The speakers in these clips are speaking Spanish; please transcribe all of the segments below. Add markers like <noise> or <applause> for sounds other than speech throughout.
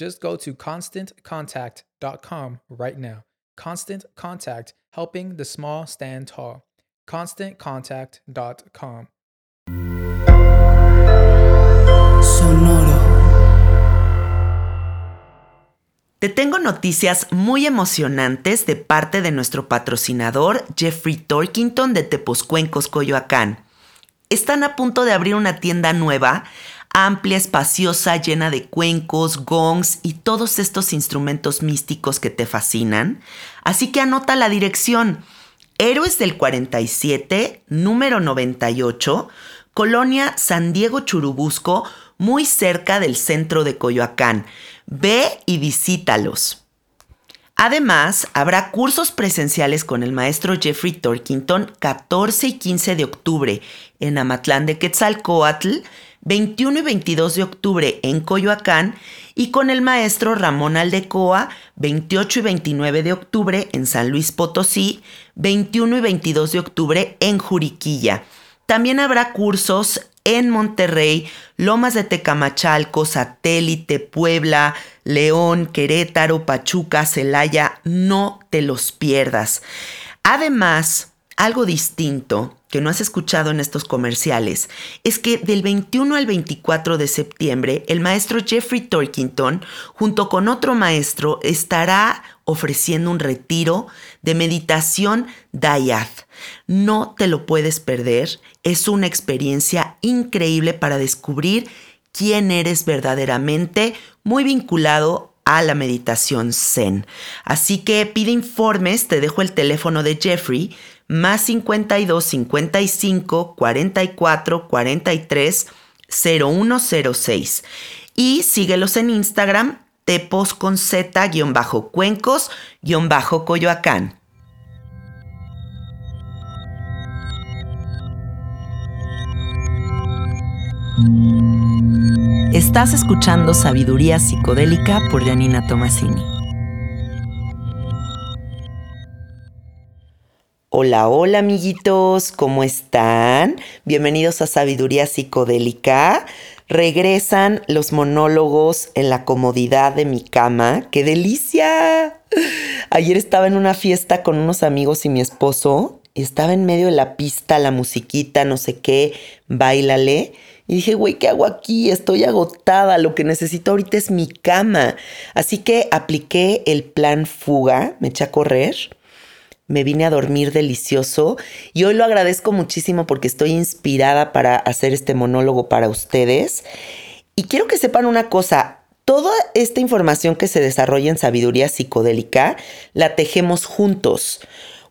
Just go to constantcontact.com right now. Constant Contact, helping the small stand tall. ConstantContact.com. Sonoro. Te tengo noticias muy emocionantes de parte de nuestro patrocinador Jeffrey Torkington de Tepozcuencos, Coyoacán. Están a punto de abrir una tienda nueva amplia, espaciosa, llena de cuencos, gongs y todos estos instrumentos místicos que te fascinan. Así que anota la dirección. Héroes del 47, número 98, Colonia San Diego Churubusco, muy cerca del centro de Coyoacán. Ve y visítalos. Además, habrá cursos presenciales con el maestro Jeffrey Torkington 14 y 15 de octubre en Amatlán de Quetzalcoatl 21 y 22 de octubre en Coyoacán y con el maestro Ramón Aldecoa 28 y 29 de octubre en San Luis Potosí, 21 y 22 de octubre en Juriquilla. También habrá cursos en Monterrey, Lomas de Tecamachalco, Satélite, Puebla, León, Querétaro, Pachuca, Celaya. No te los pierdas. Además, algo distinto que no has escuchado en estos comerciales es que del 21 al 24 de septiembre el maestro Jeffrey Torkington junto con otro maestro estará ofreciendo un retiro de meditación Dayat. No te lo puedes perder, es una experiencia increíble para descubrir quién eres verdaderamente, muy vinculado a la meditación zen. Así que pide informes, te dejo el teléfono de Jeffrey más 52 55 44 43 0106. Y síguelos en Instagram, tepos con z-cuencos-coyoacán. Estás escuchando Sabiduría Psicodélica por Janina Tomasini. Hola, hola amiguitos, ¿cómo están? Bienvenidos a Sabiduría Psicodélica. Regresan los monólogos en la comodidad de mi cama. ¡Qué delicia! Ayer estaba en una fiesta con unos amigos y mi esposo. Y estaba en medio de la pista, la musiquita, no sé qué, bailale. Y dije, güey, ¿qué hago aquí? Estoy agotada. Lo que necesito ahorita es mi cama. Así que apliqué el plan fuga, me eché a correr me vine a dormir delicioso y hoy lo agradezco muchísimo porque estoy inspirada para hacer este monólogo para ustedes. Y quiero que sepan una cosa, toda esta información que se desarrolla en sabiduría psicodélica la tejemos juntos.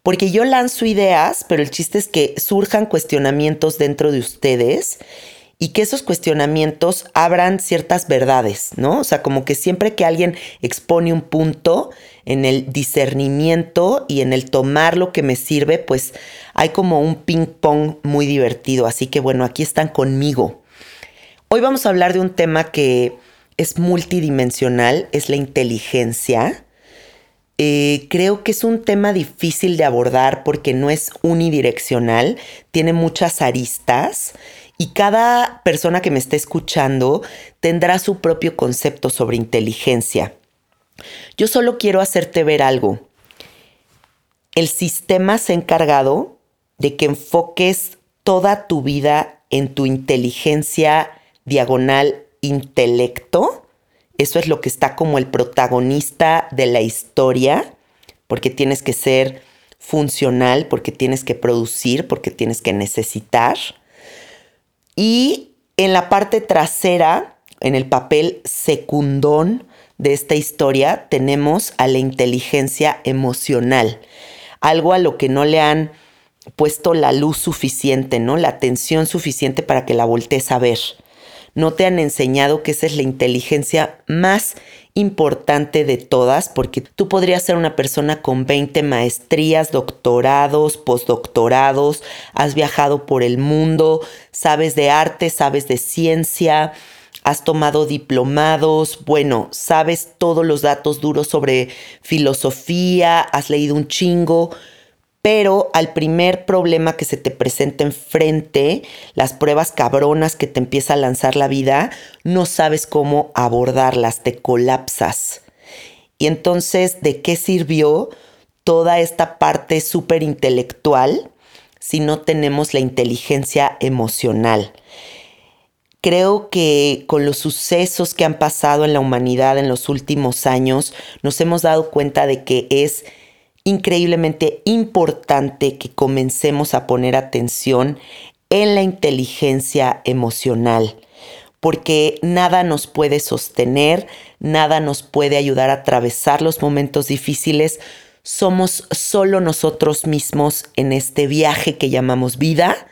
Porque yo lanzo ideas, pero el chiste es que surjan cuestionamientos dentro de ustedes y que esos cuestionamientos abran ciertas verdades, ¿no? O sea, como que siempre que alguien expone un punto en el discernimiento y en el tomar lo que me sirve, pues hay como un ping pong muy divertido. Así que bueno, aquí están conmigo. Hoy vamos a hablar de un tema que es multidimensional, es la inteligencia. Eh, creo que es un tema difícil de abordar porque no es unidireccional, tiene muchas aristas y cada persona que me esté escuchando tendrá su propio concepto sobre inteligencia. Yo solo quiero hacerte ver algo. El sistema se ha encargado de que enfoques toda tu vida en tu inteligencia diagonal intelecto. Eso es lo que está como el protagonista de la historia, porque tienes que ser funcional, porque tienes que producir, porque tienes que necesitar. Y en la parte trasera, en el papel secundón de esta historia, tenemos a la inteligencia emocional, algo a lo que no le han puesto la luz suficiente, ¿no? La atención suficiente para que la voltees a ver no te han enseñado que esa es la inteligencia más importante de todas, porque tú podrías ser una persona con 20 maestrías, doctorados, postdoctorados, has viajado por el mundo, sabes de arte, sabes de ciencia, has tomado diplomados, bueno, sabes todos los datos duros sobre filosofía, has leído un chingo, pero al primer problema que se te presenta enfrente, las pruebas cabronas que te empieza a lanzar la vida, no sabes cómo abordarlas, te colapsas. Y entonces, ¿de qué sirvió toda esta parte súper intelectual si no tenemos la inteligencia emocional? Creo que con los sucesos que han pasado en la humanidad en los últimos años, nos hemos dado cuenta de que es increíblemente importante que comencemos a poner atención en la inteligencia emocional, porque nada nos puede sostener, nada nos puede ayudar a atravesar los momentos difíciles. Somos solo nosotros mismos en este viaje que llamamos vida,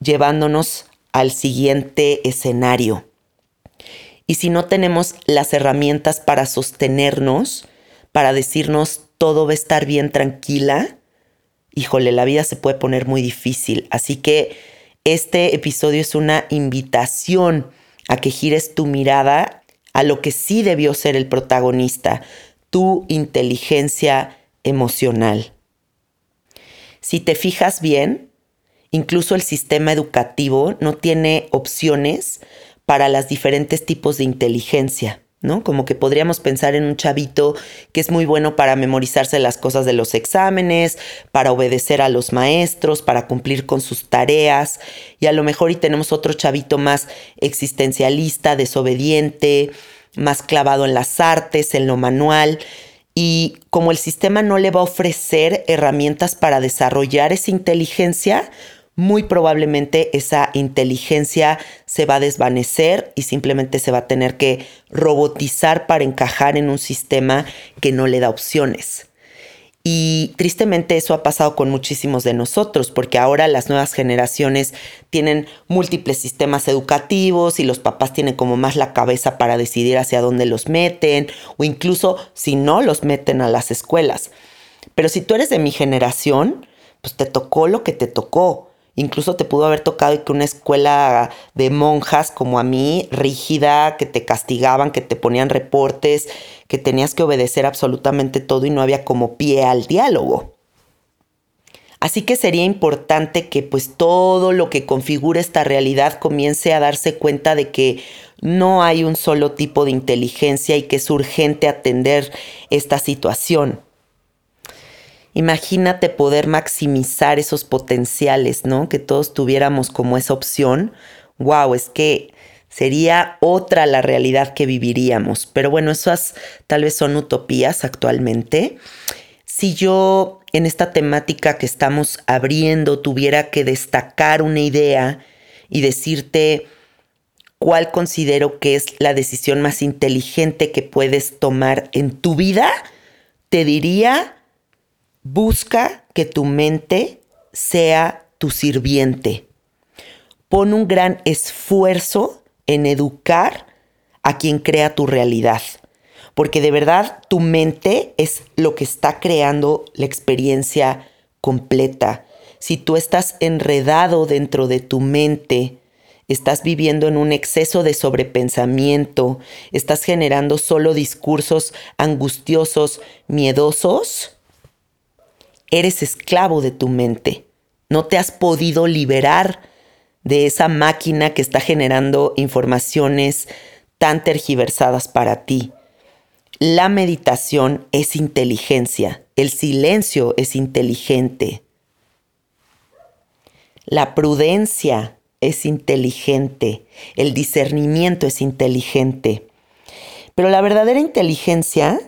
llevándonos al siguiente escenario. Y si no tenemos las herramientas para sostenernos, para decirnos todo va a estar bien tranquila, híjole, la vida se puede poner muy difícil. Así que este episodio es una invitación a que gires tu mirada a lo que sí debió ser el protagonista, tu inteligencia emocional. Si te fijas bien, incluso el sistema educativo no tiene opciones para los diferentes tipos de inteligencia. ¿No? Como que podríamos pensar en un chavito que es muy bueno para memorizarse las cosas de los exámenes, para obedecer a los maestros, para cumplir con sus tareas, y a lo mejor y tenemos otro chavito más existencialista, desobediente, más clavado en las artes, en lo manual, y como el sistema no le va a ofrecer herramientas para desarrollar esa inteligencia, muy probablemente esa inteligencia se va a desvanecer y simplemente se va a tener que robotizar para encajar en un sistema que no le da opciones. Y tristemente eso ha pasado con muchísimos de nosotros, porque ahora las nuevas generaciones tienen múltiples sistemas educativos y los papás tienen como más la cabeza para decidir hacia dónde los meten o incluso si no los meten a las escuelas. Pero si tú eres de mi generación, pues te tocó lo que te tocó. Incluso te pudo haber tocado que una escuela de monjas como a mí, rígida, que te castigaban, que te ponían reportes, que tenías que obedecer absolutamente todo y no había como pie al diálogo. Así que sería importante que pues todo lo que configura esta realidad comience a darse cuenta de que no hay un solo tipo de inteligencia y que es urgente atender esta situación. Imagínate poder maximizar esos potenciales, ¿no? Que todos tuviéramos como esa opción. Wow, es que sería otra la realidad que viviríamos. Pero bueno, esas tal vez son utopías actualmente. Si yo en esta temática que estamos abriendo tuviera que destacar una idea y decirte cuál considero que es la decisión más inteligente que puedes tomar en tu vida, te diría, busca que tu mente sea tu sirviente. Pon un gran esfuerzo en educar a quien crea tu realidad porque de verdad tu mente es lo que está creando la experiencia completa. Si tú estás enredado dentro de tu mente, estás viviendo en un exceso de sobrepensamiento, estás generando solo discursos angustiosos, miedosos, eres esclavo de tu mente. No te has podido liberar de esa máquina que está generando informaciones tan tergiversadas para ti. La meditación es inteligencia, el silencio es inteligente. La prudencia es inteligente, el discernimiento es inteligente. Pero la verdadera inteligencia,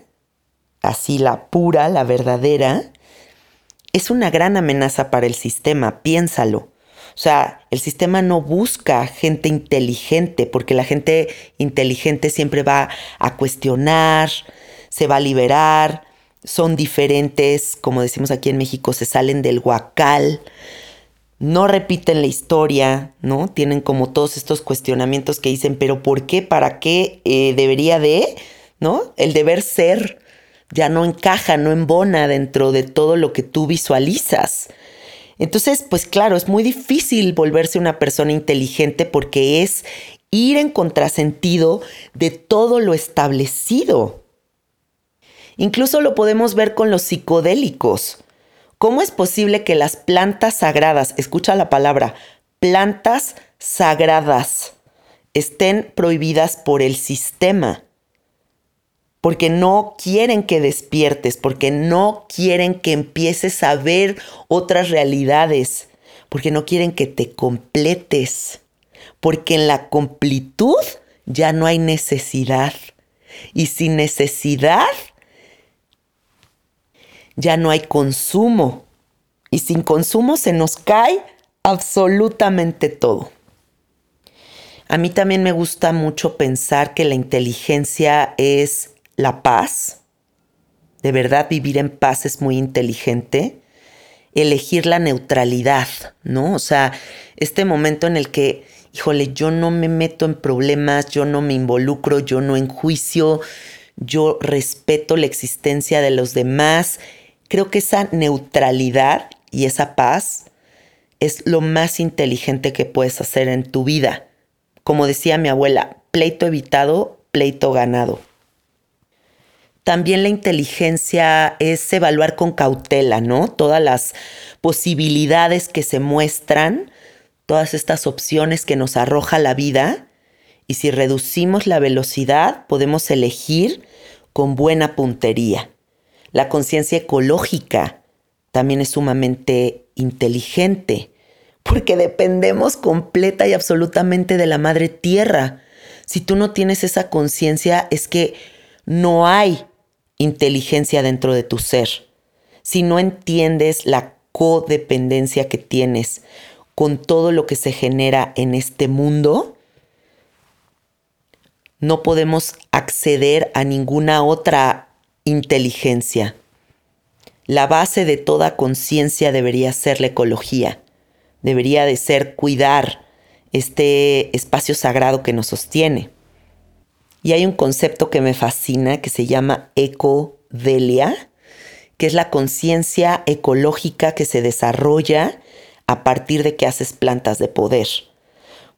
así la pura, la verdadera, es una gran amenaza para el sistema, piénsalo. O sea, el sistema no busca gente inteligente, porque la gente inteligente siempre va a cuestionar, se va a liberar, son diferentes, como decimos aquí en México, se salen del huacal, no repiten la historia, ¿no? Tienen como todos estos cuestionamientos que dicen, pero ¿por qué? ¿Para qué eh, debería de? ¿No? El deber ser ya no encaja, no embona dentro de todo lo que tú visualizas. Entonces, pues claro, es muy difícil volverse una persona inteligente porque es ir en contrasentido de todo lo establecido. Incluso lo podemos ver con los psicodélicos. ¿Cómo es posible que las plantas sagradas, escucha la palabra, plantas sagradas, estén prohibidas por el sistema? Porque no quieren que despiertes, porque no quieren que empieces a ver otras realidades, porque no quieren que te completes, porque en la completud ya no hay necesidad. Y sin necesidad ya no hay consumo. Y sin consumo se nos cae absolutamente todo. A mí también me gusta mucho pensar que la inteligencia es la paz. De verdad vivir en paz es muy inteligente. Elegir la neutralidad, ¿no? O sea, este momento en el que, híjole, yo no me meto en problemas, yo no me involucro, yo no enjuicio, yo respeto la existencia de los demás. Creo que esa neutralidad y esa paz es lo más inteligente que puedes hacer en tu vida. Como decía mi abuela, pleito evitado, pleito ganado. También la inteligencia es evaluar con cautela, ¿no? Todas las posibilidades que se muestran, todas estas opciones que nos arroja la vida. Y si reducimos la velocidad, podemos elegir con buena puntería. La conciencia ecológica también es sumamente inteligente, porque dependemos completa y absolutamente de la madre tierra. Si tú no tienes esa conciencia, es que no hay inteligencia dentro de tu ser, si no entiendes la codependencia que tienes con todo lo que se genera en este mundo, no podemos acceder a ninguna otra inteligencia. La base de toda conciencia debería ser la ecología, debería de ser cuidar este espacio sagrado que nos sostiene. Y hay un concepto que me fascina que se llama ecodelia, que es la conciencia ecológica que se desarrolla a partir de que haces plantas de poder.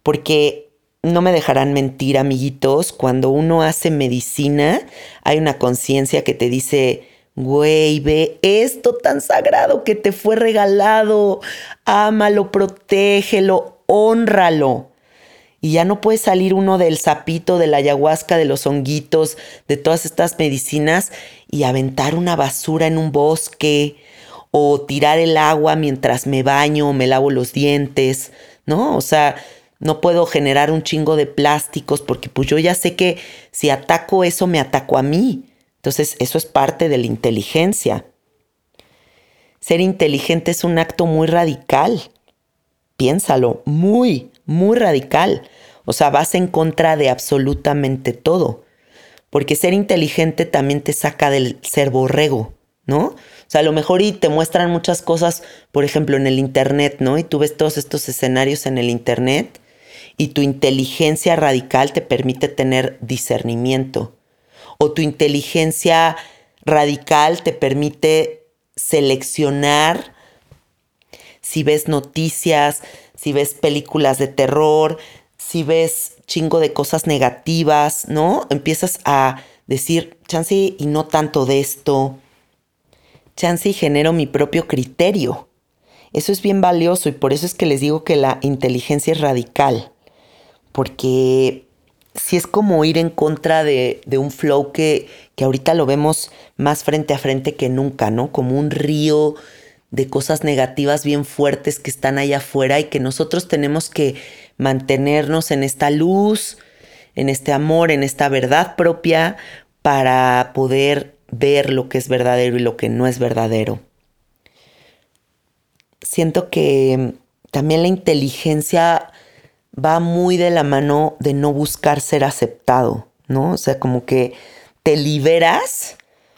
Porque no me dejarán mentir, amiguitos, cuando uno hace medicina, hay una conciencia que te dice, güey, ve esto tan sagrado que te fue regalado, ámalo, protégelo, honralo. Y ya no puede salir uno del sapito, de la ayahuasca, de los honguitos, de todas estas medicinas y aventar una basura en un bosque o tirar el agua mientras me baño o me lavo los dientes, ¿no? O sea, no puedo generar un chingo de plásticos porque pues yo ya sé que si ataco eso me ataco a mí. Entonces eso es parte de la inteligencia. Ser inteligente es un acto muy radical. Piénsalo, muy, muy radical. O sea, vas en contra de absolutamente todo. Porque ser inteligente también te saca del ser borrego, ¿no? O sea, a lo mejor y te muestran muchas cosas, por ejemplo, en el Internet, ¿no? Y tú ves todos estos escenarios en el Internet y tu inteligencia radical te permite tener discernimiento. O tu inteligencia radical te permite seleccionar si ves noticias, si ves películas de terror, si ves chingo de cosas negativas, ¿no? Empiezas a decir, chance y no tanto de esto, chance y genero mi propio criterio. Eso es bien valioso y por eso es que les digo que la inteligencia es radical, porque si es como ir en contra de, de un flow que, que ahorita lo vemos más frente a frente que nunca, ¿no? Como un río de cosas negativas bien fuertes que están allá afuera y que nosotros tenemos que mantenernos en esta luz, en este amor, en esta verdad propia para poder ver lo que es verdadero y lo que no es verdadero. Siento que también la inteligencia va muy de la mano de no buscar ser aceptado, ¿no? O sea, como que te liberas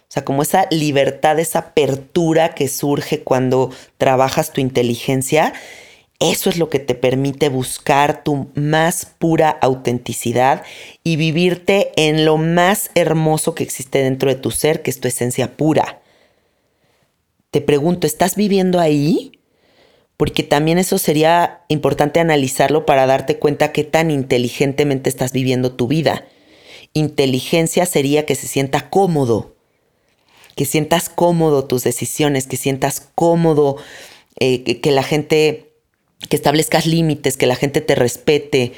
o sea, como esa libertad, esa apertura que surge cuando trabajas tu inteligencia, eso es lo que te permite buscar tu más pura autenticidad y vivirte en lo más hermoso que existe dentro de tu ser, que es tu esencia pura. Te pregunto, ¿estás viviendo ahí? Porque también eso sería importante analizarlo para darte cuenta qué tan inteligentemente estás viviendo tu vida. Inteligencia sería que se sienta cómodo, que sientas cómodo tus decisiones, que sientas cómodo, eh, que, la gente, que establezcas límites, que la gente te respete.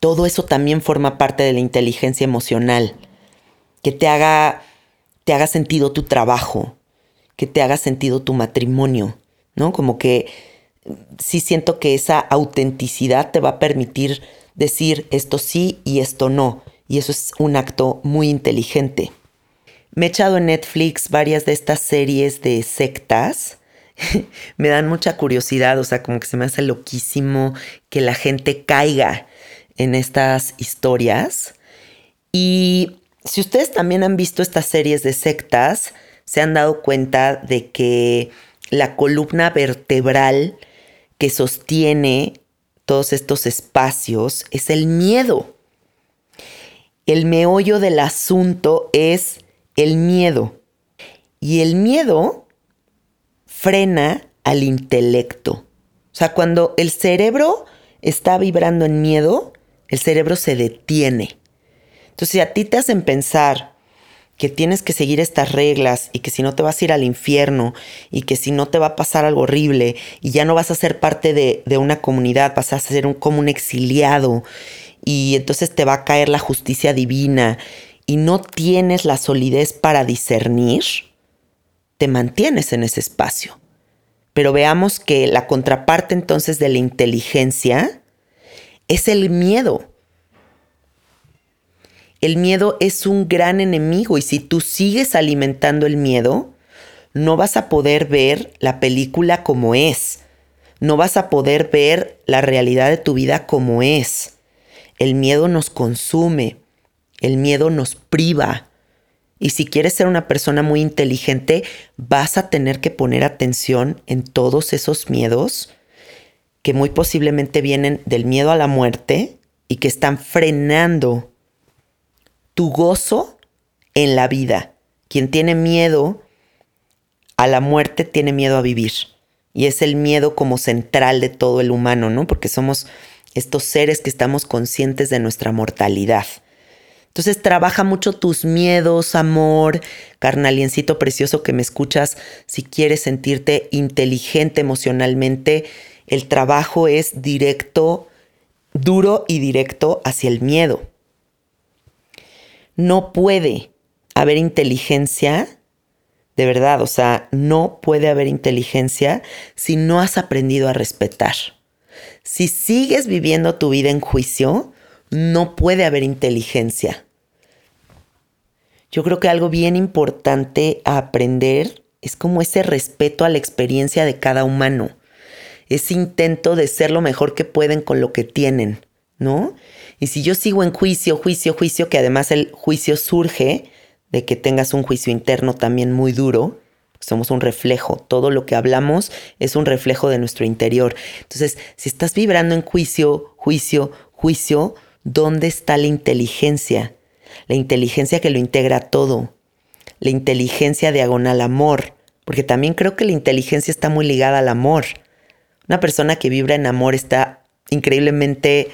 Todo eso también forma parte de la inteligencia emocional. Que te haga, te haga sentido tu trabajo, que te haga sentido tu matrimonio, ¿no? Como que sí siento que esa autenticidad te va a permitir decir esto sí y esto no. Y eso es un acto muy inteligente. Me he echado en Netflix varias de estas series de sectas. <laughs> me dan mucha curiosidad, o sea, como que se me hace loquísimo que la gente caiga en estas historias. Y si ustedes también han visto estas series de sectas, se han dado cuenta de que la columna vertebral que sostiene todos estos espacios es el miedo. El meollo del asunto es el miedo. Y el miedo frena al intelecto. O sea, cuando el cerebro está vibrando en miedo, el cerebro se detiene. Entonces, si a ti te hacen pensar que tienes que seguir estas reglas y que si no te vas a ir al infierno y que si no te va a pasar algo horrible y ya no vas a ser parte de, de una comunidad, vas a ser un, como un exiliado y entonces te va a caer la justicia divina y no tienes la solidez para discernir, te mantienes en ese espacio. Pero veamos que la contraparte entonces de la inteligencia es el miedo. El miedo es un gran enemigo y si tú sigues alimentando el miedo, no vas a poder ver la película como es. No vas a poder ver la realidad de tu vida como es. El miedo nos consume, el miedo nos priva. Y si quieres ser una persona muy inteligente, vas a tener que poner atención en todos esos miedos que muy posiblemente vienen del miedo a la muerte y que están frenando tu gozo en la vida. Quien tiene miedo a la muerte tiene miedo a vivir. Y es el miedo como central de todo el humano, ¿no? Porque somos estos seres que estamos conscientes de nuestra mortalidad. Entonces trabaja mucho tus miedos, amor, carnaliencito precioso que me escuchas. Si quieres sentirte inteligente emocionalmente, el trabajo es directo, duro y directo hacia el miedo. No puede haber inteligencia, de verdad, o sea, no puede haber inteligencia si no has aprendido a respetar. Si sigues viviendo tu vida en juicio, no puede haber inteligencia. Yo creo que algo bien importante a aprender es como ese respeto a la experiencia de cada humano, ese intento de ser lo mejor que pueden con lo que tienen, ¿no? Y si yo sigo en juicio, juicio, juicio, que además el juicio surge de que tengas un juicio interno también muy duro, somos un reflejo, todo lo que hablamos es un reflejo de nuestro interior. Entonces, si estás vibrando en juicio, juicio, juicio, ¿dónde está la inteligencia? La inteligencia que lo integra todo, la inteligencia diagonal amor, porque también creo que la inteligencia está muy ligada al amor. Una persona que vibra en amor está increíblemente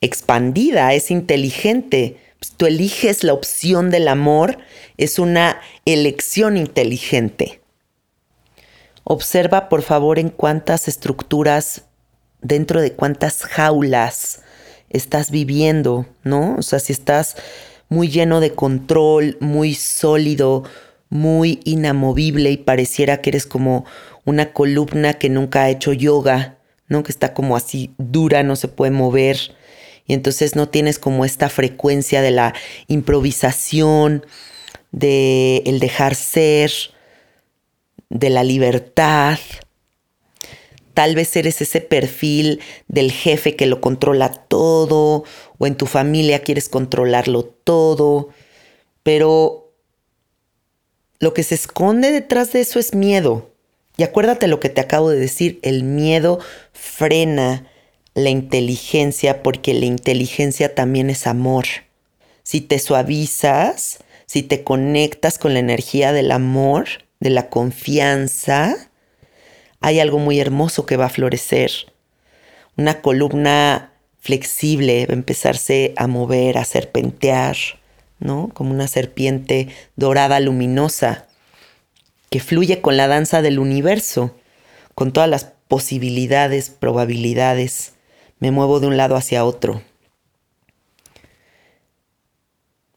expandida, es inteligente. Pues, tú eliges la opción del amor, es una elección inteligente. Observa por favor en cuántas estructuras, dentro de cuántas jaulas estás viviendo, ¿no? O sea, si estás muy lleno de control, muy sólido, muy inamovible y pareciera que eres como una columna que nunca ha hecho yoga, ¿no? Que está como así dura, no se puede mover. Y entonces no tienes como esta frecuencia de la improvisación, de el dejar ser, de la libertad. Tal vez eres ese perfil del jefe que lo controla todo, o en tu familia quieres controlarlo todo, pero lo que se esconde detrás de eso es miedo. Y acuérdate lo que te acabo de decir, el miedo frena la inteligencia porque la inteligencia también es amor. Si te suavizas, si te conectas con la energía del amor, de la confianza, hay algo muy hermoso que va a florecer. Una columna flexible va a empezarse a mover, a serpentear, ¿no? Como una serpiente dorada luminosa que fluye con la danza del universo, con todas las posibilidades, probabilidades. Me muevo de un lado hacia otro.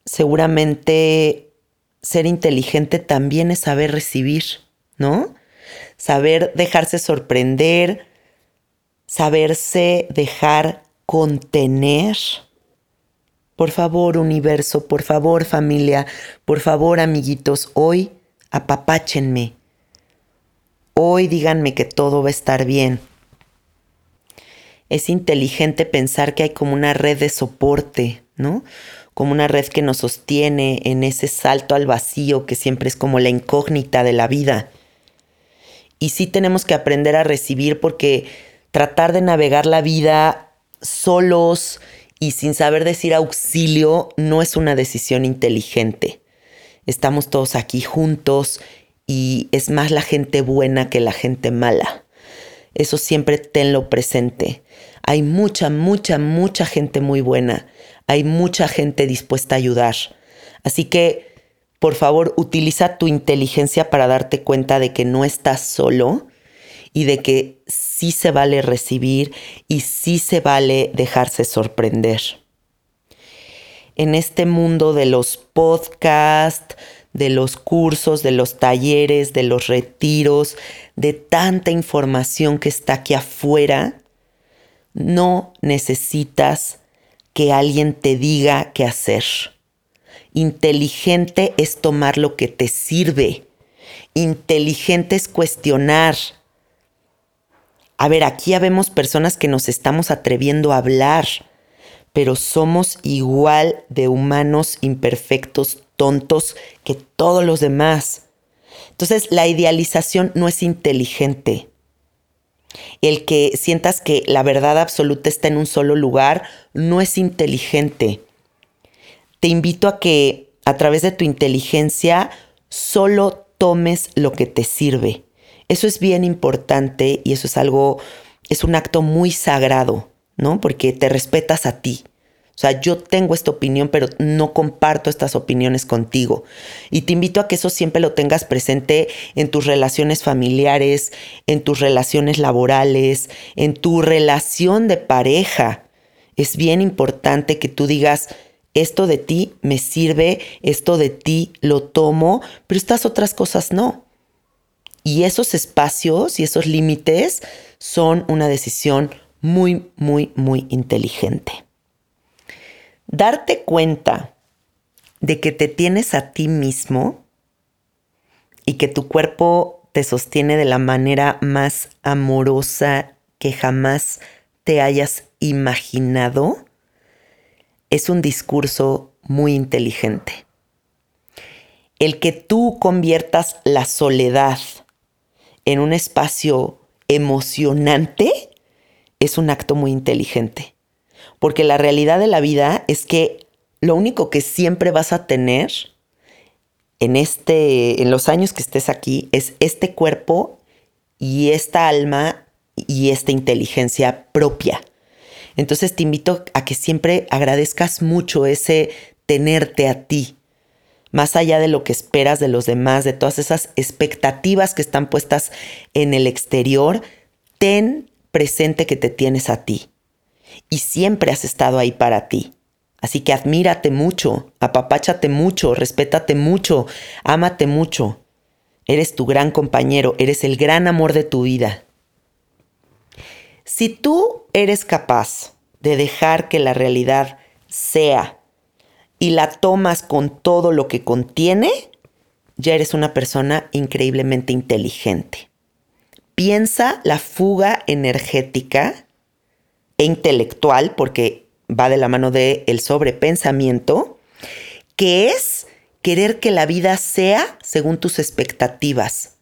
Seguramente ser inteligente también es saber recibir, ¿no? Saber dejarse sorprender, saberse dejar contener. Por favor, universo, por favor, familia, por favor, amiguitos, hoy apapáchenme. Hoy díganme que todo va a estar bien. Es inteligente pensar que hay como una red de soporte, ¿no? Como una red que nos sostiene en ese salto al vacío que siempre es como la incógnita de la vida. Y sí tenemos que aprender a recibir porque tratar de navegar la vida solos y sin saber decir auxilio no es una decisión inteligente estamos todos aquí juntos y es más la gente buena que la gente mala. Eso siempre tenlo presente. Hay mucha, mucha, mucha gente muy buena. Hay mucha gente dispuesta a ayudar. Así que, por favor, utiliza tu inteligencia para darte cuenta de que no estás solo y de que sí se vale recibir y sí se vale dejarse sorprender en este mundo de los podcasts, de los cursos, de los talleres, de los retiros, de tanta información que está aquí afuera, no necesitas que alguien te diga qué hacer. Inteligente es tomar lo que te sirve. Inteligente es cuestionar. A ver, aquí ya vemos personas que nos estamos atreviendo a hablar pero somos igual de humanos imperfectos, tontos que todos los demás. Entonces la idealización no es inteligente. El que sientas que la verdad absoluta está en un solo lugar no es inteligente. Te invito a que a través de tu inteligencia solo tomes lo que te sirve. Eso es bien importante y eso es algo, es un acto muy sagrado. ¿no? Porque te respetas a ti. O sea, yo tengo esta opinión, pero no comparto estas opiniones contigo. Y te invito a que eso siempre lo tengas presente en tus relaciones familiares, en tus relaciones laborales, en tu relación de pareja. Es bien importante que tú digas, esto de ti me sirve, esto de ti lo tomo, pero estas otras cosas no. Y esos espacios y esos límites son una decisión muy, muy, muy inteligente. Darte cuenta de que te tienes a ti mismo y que tu cuerpo te sostiene de la manera más amorosa que jamás te hayas imaginado es un discurso muy inteligente. El que tú conviertas la soledad en un espacio emocionante es un acto muy inteligente. Porque la realidad de la vida es que lo único que siempre vas a tener en este en los años que estés aquí es este cuerpo y esta alma y esta inteligencia propia. Entonces te invito a que siempre agradezcas mucho ese tenerte a ti, más allá de lo que esperas de los demás, de todas esas expectativas que están puestas en el exterior, ten presente que te tienes a ti y siempre has estado ahí para ti. Así que admírate mucho, apapáchate mucho, respétate mucho, ámate mucho. Eres tu gran compañero, eres el gran amor de tu vida. Si tú eres capaz de dejar que la realidad sea y la tomas con todo lo que contiene, ya eres una persona increíblemente inteligente. Piensa la fuga energética e intelectual, porque va de la mano del el sobrepensamiento, que es querer que la vida sea según tus expectativas,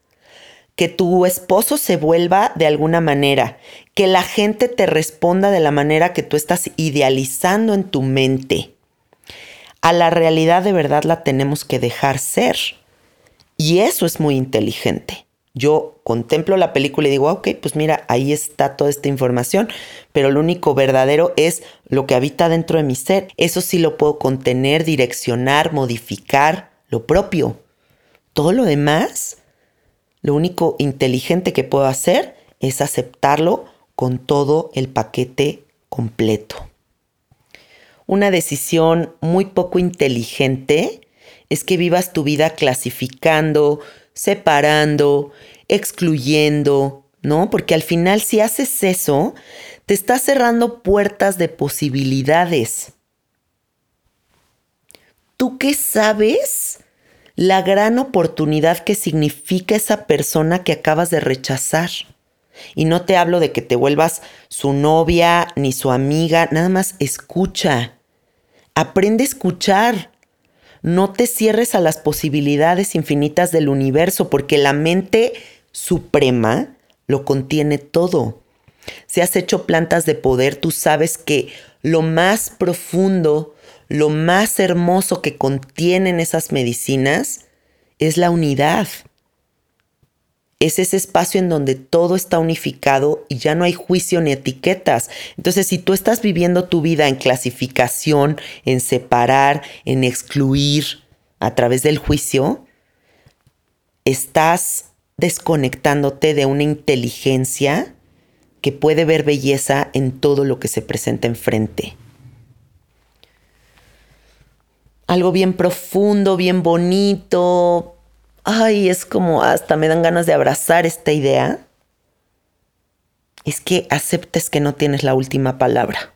que tu esposo se vuelva de alguna manera, que la gente te responda de la manera que tú estás idealizando en tu mente. A la realidad de verdad la tenemos que dejar ser. Y eso es muy inteligente yo contemplo la película y digo, ok, pues mira, ahí está toda esta información, pero lo único verdadero es lo que habita dentro de mi ser. Eso sí lo puedo contener, direccionar, modificar, lo propio. Todo lo demás, lo único inteligente que puedo hacer es aceptarlo con todo el paquete completo. Una decisión muy poco inteligente es que vivas tu vida clasificando, separando, excluyendo, ¿no? Porque al final si haces eso, te estás cerrando puertas de posibilidades. ¿Tú qué sabes? La gran oportunidad que significa esa persona que acabas de rechazar. Y no te hablo de que te vuelvas su novia ni su amiga, nada más escucha. Aprende a escuchar. No te cierres a las posibilidades infinitas del universo, porque la mente suprema lo contiene todo. Si has hecho plantas de poder, tú sabes que lo más profundo, lo más hermoso que contienen esas medicinas es la unidad. Es ese espacio en donde todo está unificado y ya no hay juicio ni etiquetas. Entonces, si tú estás viviendo tu vida en clasificación, en separar, en excluir a través del juicio, estás desconectándote de una inteligencia que puede ver belleza en todo lo que se presenta enfrente. Algo bien profundo, bien bonito, ay, es como hasta me dan ganas de abrazar esta idea, es que aceptes que no tienes la última palabra.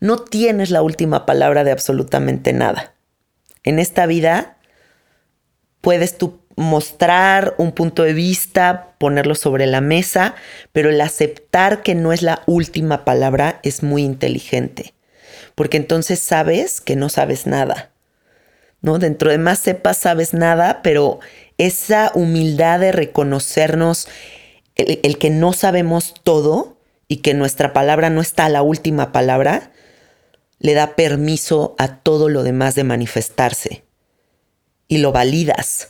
No tienes la última palabra de absolutamente nada. En esta vida puedes tú mostrar un punto de vista, ponerlo sobre la mesa, pero el aceptar que no es la última palabra es muy inteligente, porque entonces sabes que no sabes nada. ¿No? Dentro de más sepas, sabes nada, pero esa humildad de reconocernos el, que no sabemos todo y que nuestra palabra no está a la última palabra, le da permiso a todo lo demás de manifestarse. Y lo validas.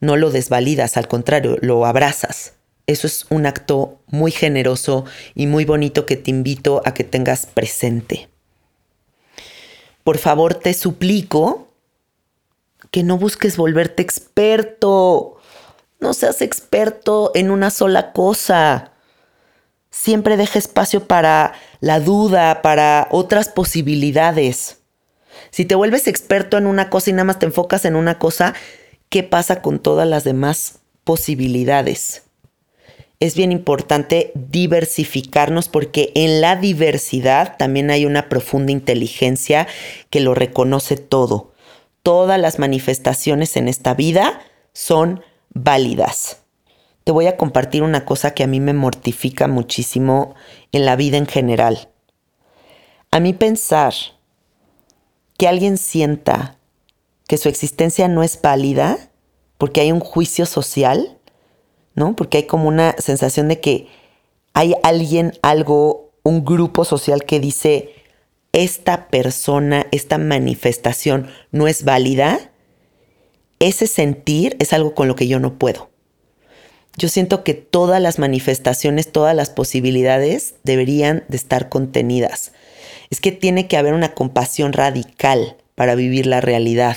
No lo desvalidas, al contrario, lo abrazas. Eso es un acto muy generoso y muy bonito que te invito a que tengas presente. Por favor, te suplico que no busques volverte experto. No seas experto en una sola cosa. Siempre deja espacio para la duda, para otras posibilidades. Si te vuelves experto en una cosa y nada más te enfocas en una cosa, ¿qué pasa con todas las demás posibilidades? Es bien importante diversificarnos porque en la diversidad también hay una profunda inteligencia que lo reconoce todo todas las manifestaciones en esta vida son válidas. te voy a compartir una cosa que a mí me mortifica muchísimo en la vida en general. A mí pensar que alguien sienta que su existencia no es válida porque hay un juicio social, ¿no? Porque hay como una sensación de que hay alguien, algo, un grupo social que dice, esta persona, esta manifestación no es válida, ese sentir es algo con lo que yo no puedo. Yo siento que todas las manifestaciones, todas las posibilidades deberían de estar contenidas. Es que tiene que haber una compasión radical para vivir la realidad.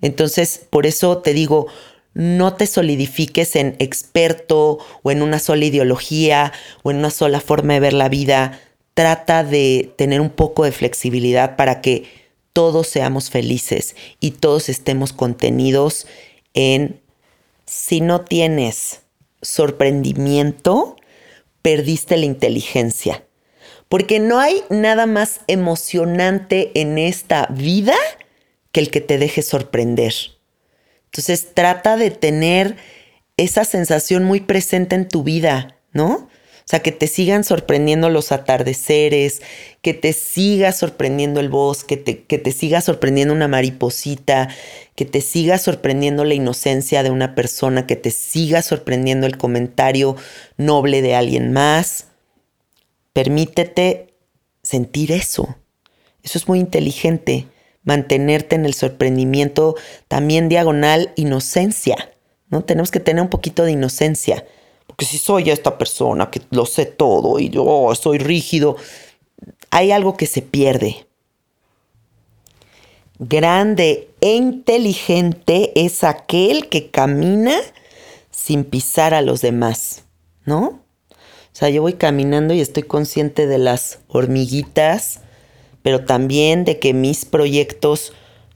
Entonces, por eso te digo, no te solidifiques en experto o en una sola ideología o en una sola forma de ver la vida. Trata de tener un poco de flexibilidad para que todos seamos felices y todos estemos contenidos en si no tienes sorprendimiento, perdiste la inteligencia. Porque no hay nada más emocionante en esta vida que el que te deje sorprender. Entonces trata de tener esa sensación muy presente en tu vida, ¿no? Sea, que te sigan sorprendiendo los atardeceres, que te siga sorprendiendo el bosque, que te, que te siga sorprendiendo una mariposita, que te siga sorprendiendo la inocencia de una persona, que te siga sorprendiendo el comentario noble de alguien más. Permítete sentir eso. Eso es muy inteligente mantenerte en el sorprendimiento, también diagonal inocencia, ¿no? Tenemos que tener un poquito de inocencia, porque si soy esta persona que lo sé todo y yo soy rígido, hay algo que se pierde. Grande e inteligente es aquel que camina sin pisar a los demás, ¿no? O sea, yo voy caminando y estoy consciente de las hormiguitas, pero también de que mis proyectos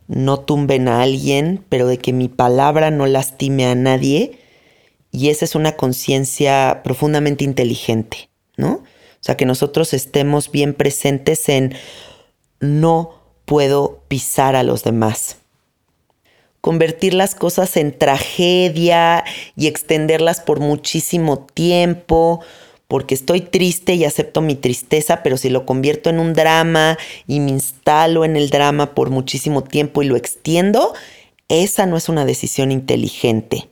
no tumben a alguien, pero de que mi palabra no lastime a nadie. Y esa es una conciencia profundamente inteligente, ¿no? O sea, que nosotros estemos bien presentes en no puedo pisar a los demás. Convertir las cosas en tragedia y extenderlas por muchísimo tiempo porque estoy triste y acepto mi tristeza, pero si lo convierto en un drama y me instalo en el drama por muchísimo tiempo y lo extiendo, esa no es una decisión inteligente.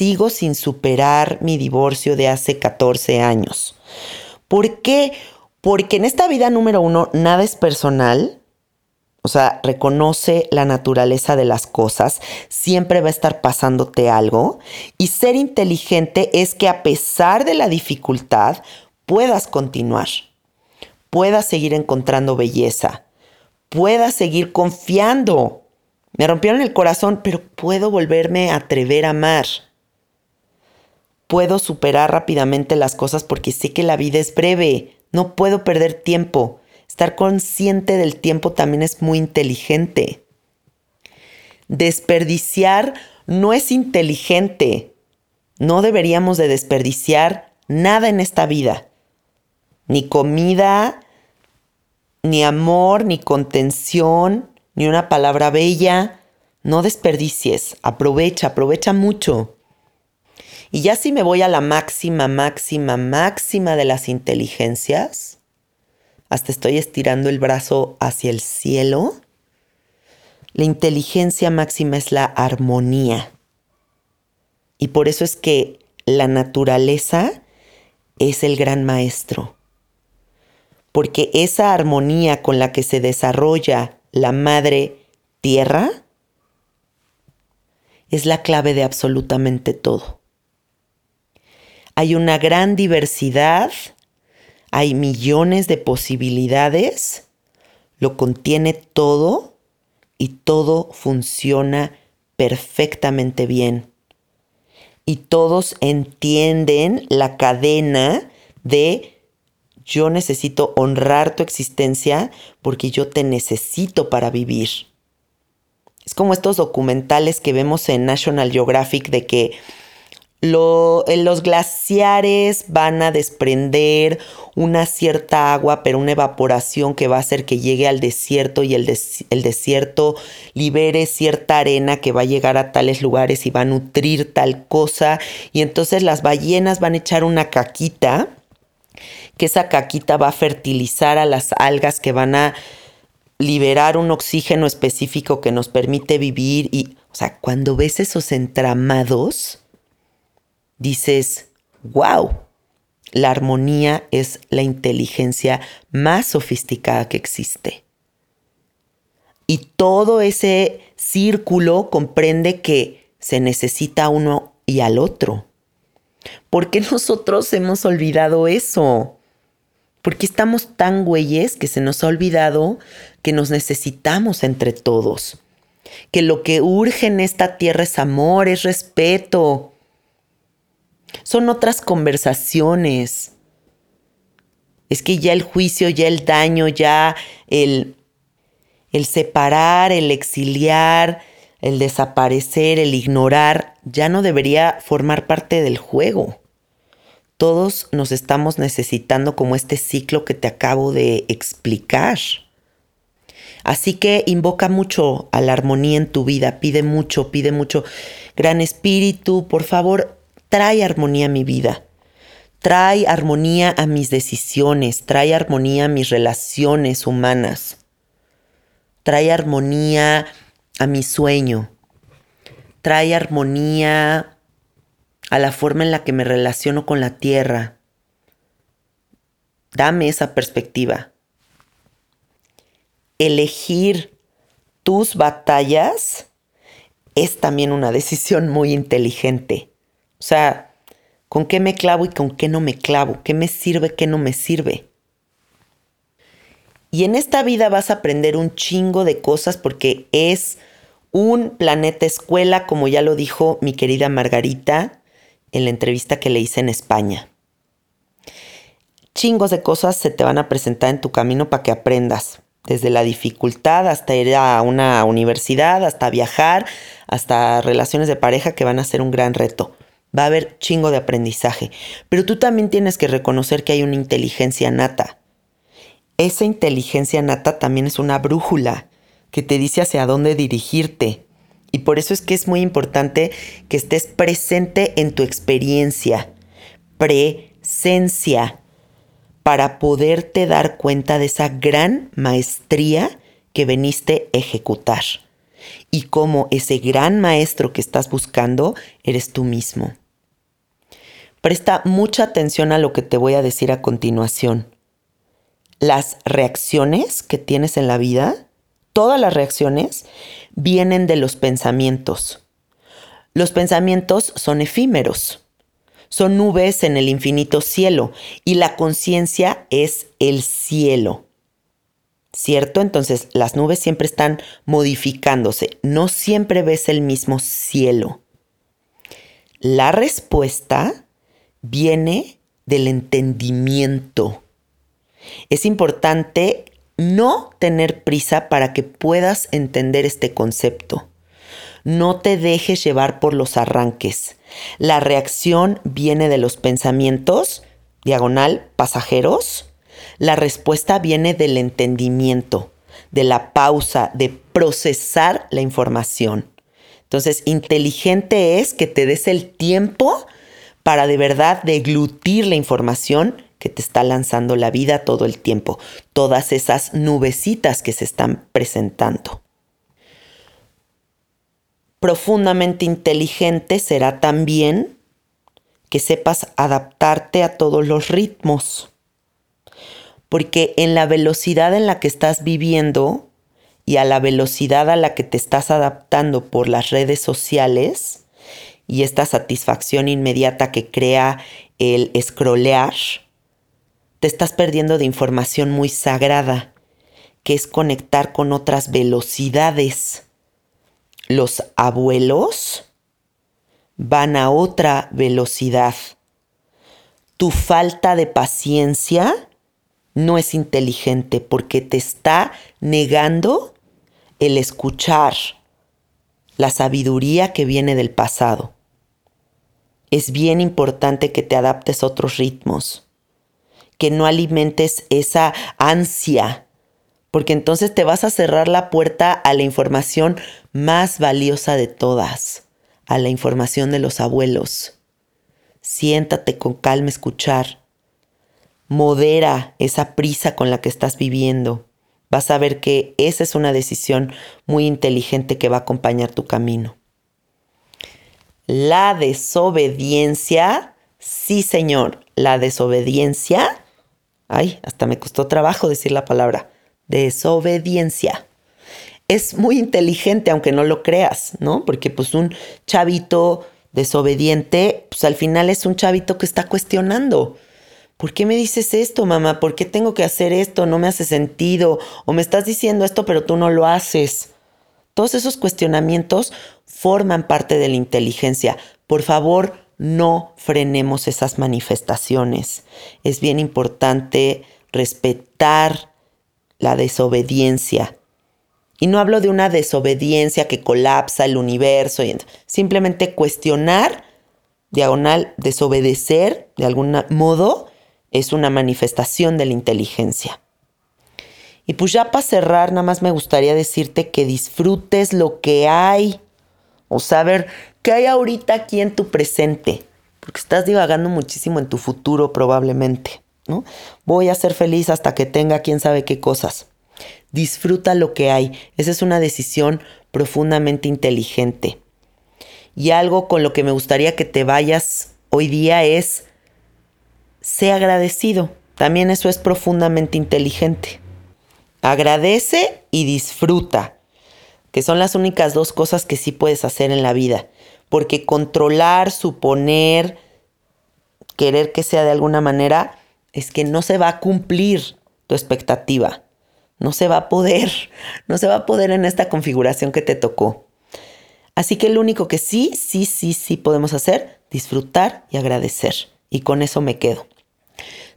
Sigo sin superar mi divorcio de hace 14 años. ¿Por qué? Porque en esta vida número uno nada es personal, o sea, reconoce la naturaleza de las cosas, siempre va a estar pasándote algo. Y ser inteligente es que a pesar de la dificultad, puedas continuar, puedas seguir encontrando belleza, puedas seguir confiando. Me rompieron el corazón, pero puedo volverme a atrever a amar. Puedo superar rápidamente las cosas porque sé que la vida es breve, no puedo perder tiempo. Estar consciente del tiempo también es muy inteligente. Desperdiciar no es inteligente. No deberíamos de desperdiciar nada en esta vida. Ni comida, ni amor, ni contención, ni una palabra bella. No desperdicies, aprovecha, aprovecha mucho. Y ya si me voy a la máxima, máxima, máxima de las inteligencias, hasta estoy estirando el brazo hacia el cielo. La inteligencia máxima es la armonía. Y por eso es que la naturaleza es el gran maestro. Porque esa armonía con la que se desarrolla la madre tierra es la clave de absolutamente todo. Hay una gran diversidad hay millones de posibilidades, lo contiene todo y todo funciona perfectamente bien. Y todos entienden la cadena de yo necesito honrar tu existencia porque yo te necesito para vivir. Es como estos documentales que vemos en National Geographic de que los glaciares van a desprender una cierta agua, pero una evaporación que va a hacer que llegue al desierto y el, el, desierto libere cierta arena que va a llegar a tales lugares y va a nutrir tal cosa. Y entonces las ballenas van a echar una caquita, que esa caquita va a fertilizar a las algas que van a liberar un oxígeno específico que nos permite vivir. Y, o sea, cuando ves esos entramados, dices, wow, la armonía es la inteligencia más sofisticada que existe. Y todo ese círculo comprende que se necesita uno y al otro. ¿Por qué <laughs> nosotros hemos olvidado eso? ¿Por qué estamos tan güeyes que se nos ha olvidado que nos necesitamos entre todos? Que lo que urge en esta tierra es amor, es respeto, son otras conversaciones. Es que ya el juicio, ya el daño, ya el, el separar, el exiliar, el desaparecer, el ignorar, ya no debería formar parte del juego. Todos nos estamos necesitando como este ciclo que te acabo de explicar. Así que invoca mucho a la armonía en tu vida, pide mucho, pide mucho. Gran Espíritu, por favor, trae armonía a mi vida. Trae armonía a mis decisiones, trae armonía a mis relaciones humanas. Trae armonía a mi sueño. Trae armonía a la forma en la que me relaciono con la tierra. Dame esa perspectiva. Elegir tus batallas es también una decisión muy inteligente. O sea, ¿con qué me clavo y con qué no me clavo? ¿Qué me sirve, qué no me sirve? Y en esta vida vas a aprender un chingo de cosas porque es un planeta escuela, como ya lo dijo mi querida Margarita en la entrevista que le hice en España. Chingos de cosas se te van a presentar en tu camino para que aprendas, desde la dificultad hasta ir a una universidad, hasta viajar, hasta relaciones de pareja que van a ser un gran reto va a haber chingo de aprendizaje. Pero tú también tienes que reconocer que hay una inteligencia nata. Esa inteligencia nata también es una brújula que te dice hacia dónde dirigirte. Y por eso es que es muy importante que estés presente en tu experiencia. Presencia. Para poderte dar cuenta de esa gran maestría que veniste a ejecutar. Y cómo ese gran maestro que estás buscando eres tú mismo. Presta mucha atención a lo que te voy a decir a continuación. Las reacciones que tienes en la vida, todas las reacciones, vienen de los pensamientos. Los pensamientos son efímeros, son nubes en el infinito cielo y la conciencia es el cielo. ¿Cierto? Entonces las nubes siempre están modificándose, no siempre ves el mismo cielo. La respuesta viene del entendimiento. Es importante no tener prisa para que puedas entender este concepto. No te dejes llevar por los arranques. La reacción viene de los pensamientos, diagonal, pasajeros. La respuesta viene del entendimiento, de la pausa, de procesar la información. Entonces, inteligente es que te des el tiempo para de verdad deglutir la información que te está lanzando la vida todo el tiempo, todas esas nubecitas que se están presentando. Profundamente inteligente será también que sepas adaptarte a todos los ritmos, porque en la velocidad en la que estás viviendo y a la velocidad a la que te estás adaptando por las redes sociales, y esta satisfacción inmediata que crea el scrollear, te estás perdiendo de información muy sagrada, que es conectar con otras velocidades. Los abuelos van a otra velocidad. Tu falta de paciencia no es inteligente porque te está negando el escuchar la sabiduría que viene del pasado. Es bien importante que te adaptes a otros ritmos, que no alimentes esa ansia, porque entonces te vas a cerrar la puerta a la información más valiosa de todas, a la información de los abuelos. Siéntate con calma a escuchar. Modera esa prisa con la que estás viviendo. Vas a ver que esa es una decisión muy inteligente que va a acompañar tu camino. La desobediencia, sí señor, la desobediencia, ay, hasta me costó trabajo decir la palabra, desobediencia. Es muy inteligente, aunque no lo creas, ¿no? Porque pues un chavito desobediente, pues al final es un chavito que está cuestionando. ¿Por qué me dices esto, mamá? ¿Por qué tengo que hacer esto? No me hace sentido. O me estás diciendo esto, pero tú no lo haces. Todos esos cuestionamientos forman parte de la inteligencia. Por favor, no frenemos esas manifestaciones. Es bien importante respetar la desobediencia. Y no hablo de una desobediencia que colapsa el universo, simplemente cuestionar, diagonal, desobedecer de algún modo, es una manifestación de la inteligencia. Y pues ya para cerrar, nada más me gustaría decirte que disfrutes lo que hay o saber qué hay ahorita aquí en tu presente, porque estás divagando muchísimo en tu futuro probablemente, ¿no? Voy a ser feliz hasta que tenga quién sabe qué cosas. Disfruta lo que hay. Esa es una decisión profundamente inteligente. Y algo con lo que me gustaría que te vayas hoy día es, sé agradecido. También eso es profundamente inteligente. Agradece y disfruta que son las únicas dos cosas que sí puedes hacer en la vida. Porque controlar, suponer, querer que sea de alguna manera, es que no se va a cumplir tu expectativa. No se va a poder, <laughs> no se va a poder en esta configuración que te tocó. Así que lo único que sí, sí, sí, sí podemos hacer, disfrutar y agradecer. Y con eso me quedo.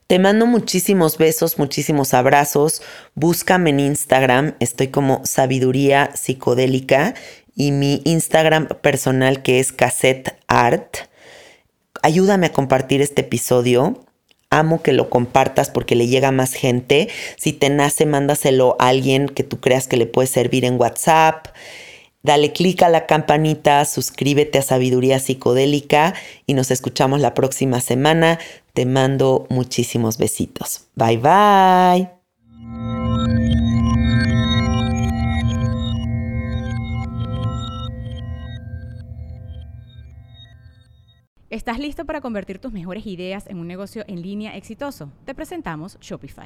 Te mando muchísimos besos, muchísimos abrazos. Búscame en Instagram, estoy como Sabiduría Psicodélica y mi Instagram personal que es Cassette Art. Ayúdame a compartir este episodio. Amo que lo compartas porque le llega más gente. Si te nace, mándaselo a alguien que tú creas que le puede servir en WhatsApp. Dale clic a la campanita, suscríbete a Sabiduría Psicodélica y nos escuchamos la próxima semana. Te mando muchísimos besitos. Bye bye. ¿Estás listo para convertir tus mejores ideas en un negocio en línea exitoso? Te presentamos Shopify.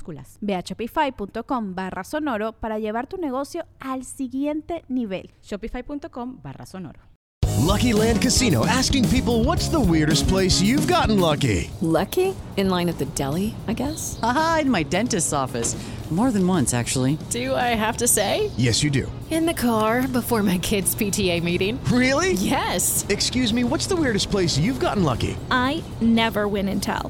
minúsculas Ve a shopify.com barra sonoro para llevar tu negocio al siguiente nivel. Shopify.com barra sonoro. Lucky Land Casino asking people what's the weirdest place you've gotten lucky? Lucky? In line at the deli, I guess? Aha, in my dentist's office. More than once, actually. Do I have to say? Yes, you do. In the car before my kids' PTA meeting. Really? Yes. Excuse me, what's the weirdest place you've gotten lucky? I never win and tell.